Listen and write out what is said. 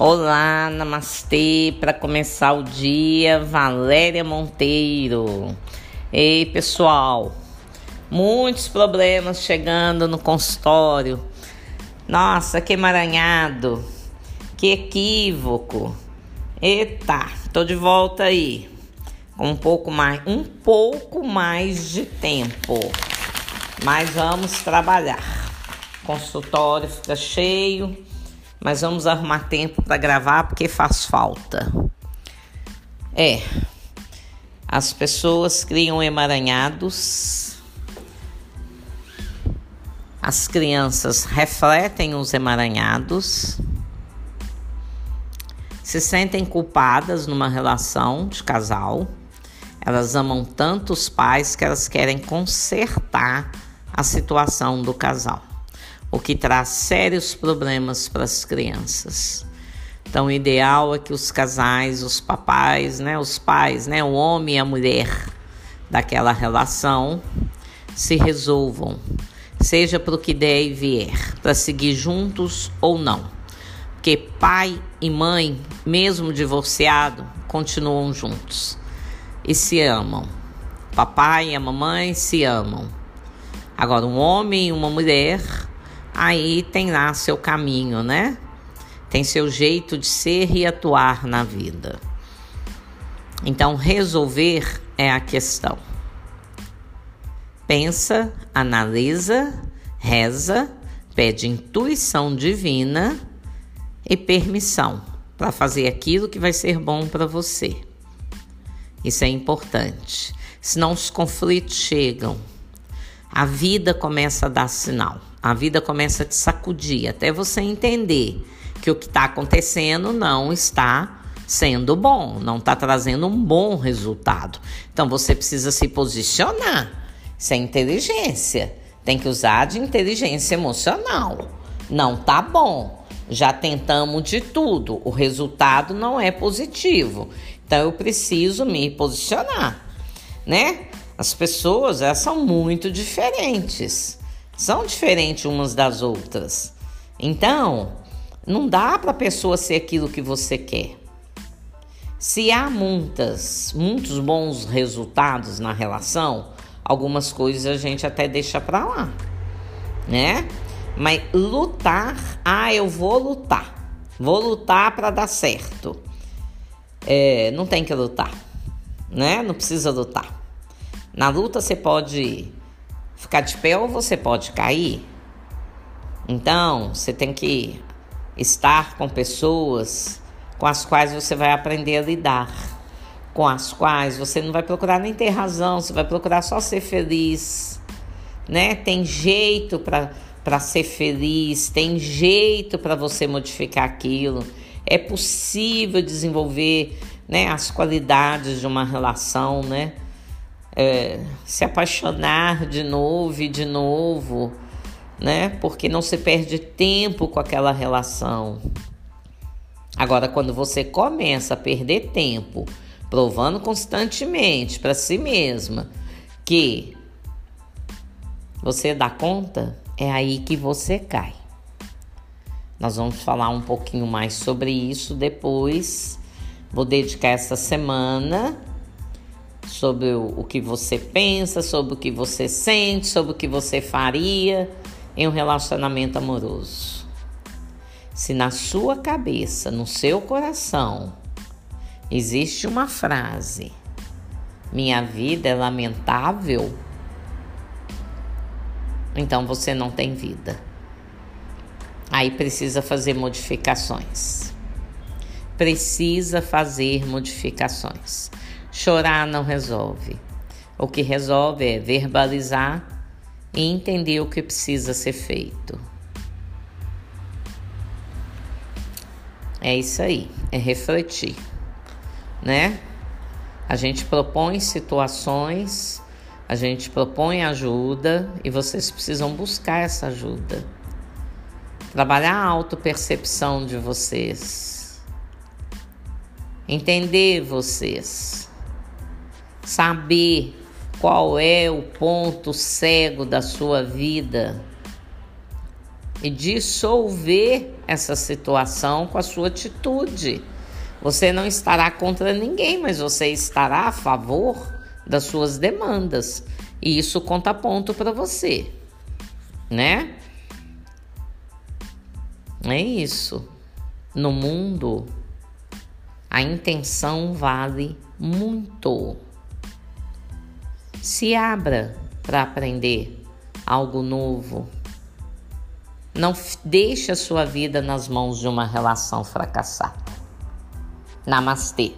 Olá, namastê. Para começar o dia, Valéria Monteiro. Ei, pessoal. Muitos problemas chegando no consultório. Nossa, que emaranhado. Que equívoco. Eita, tô de volta aí. Um pouco mais, um pouco mais de tempo. Mas vamos trabalhar. Consultório fica cheio mas vamos arrumar tempo para gravar porque faz falta. É, as pessoas criam emaranhados, as crianças refletem os emaranhados, se sentem culpadas numa relação de casal, elas amam tanto os pais que elas querem consertar a situação do casal o que traz sérios problemas para as crianças. Então, o ideal é que os casais, os papais, né, os pais, né, o homem e a mulher daquela relação se resolvam, seja para o que der e vier, para seguir juntos ou não. Porque pai e mãe, mesmo divorciado, continuam juntos e se amam. Papai e a mamãe se amam. Agora, um homem e uma mulher aí tem lá seu caminho, né? Tem seu jeito de ser e atuar na vida. Então, resolver é a questão. Pensa, analisa, reza, pede intuição divina e permissão para fazer aquilo que vai ser bom para você. Isso é importante. Senão os conflitos chegam, a vida começa a dar sinal. A vida começa a te sacudir até você entender que o que está acontecendo não está sendo bom, não está trazendo um bom resultado. Então você precisa se posicionar. Isso é inteligência. Tem que usar de inteligência emocional. Não tá bom. Já tentamos de tudo. O resultado não é positivo. Então eu preciso me posicionar, né? As pessoas elas são muito diferentes são diferentes umas das outras. Então, não dá para a pessoa ser aquilo que você quer. Se há muitas, muitos bons resultados na relação, algumas coisas a gente até deixa para lá, né? Mas lutar, ah, eu vou lutar, vou lutar para dar certo. É, não tem que lutar, né? Não precisa lutar. Na luta você pode ficar de pé ou você pode cair. Então, você tem que estar com pessoas com as quais você vai aprender a lidar, com as quais você não vai procurar nem ter razão, você vai procurar só ser feliz, né? Tem jeito para para ser feliz, tem jeito para você modificar aquilo. É possível desenvolver, né, as qualidades de uma relação, né? É, se apaixonar de novo e de novo, né? Porque não se perde tempo com aquela relação. Agora, quando você começa a perder tempo, provando constantemente para si mesma que você dá conta, é aí que você cai. Nós vamos falar um pouquinho mais sobre isso depois. Vou dedicar essa semana sobre o, o que você pensa, sobre o que você sente, sobre o que você faria em um relacionamento amoroso. Se na sua cabeça, no seu coração, existe uma frase: Minha vida é lamentável, então você não tem vida. Aí precisa fazer modificações. Precisa fazer modificações. Chorar não resolve. O que resolve é verbalizar e entender o que precisa ser feito. É isso aí, é refletir, né? A gente propõe situações, a gente propõe ajuda e vocês precisam buscar essa ajuda. Trabalhar a autopercepção de vocês. Entender vocês saber qual é o ponto cego da sua vida, e dissolver essa situação com a sua atitude. Você não estará contra ninguém, mas você estará a favor das suas demandas. E isso conta ponto para você, né? É isso. No mundo, a intenção vale muito. Se abra para aprender algo novo. Não deixe a sua vida nas mãos de uma relação fracassada. Namastê.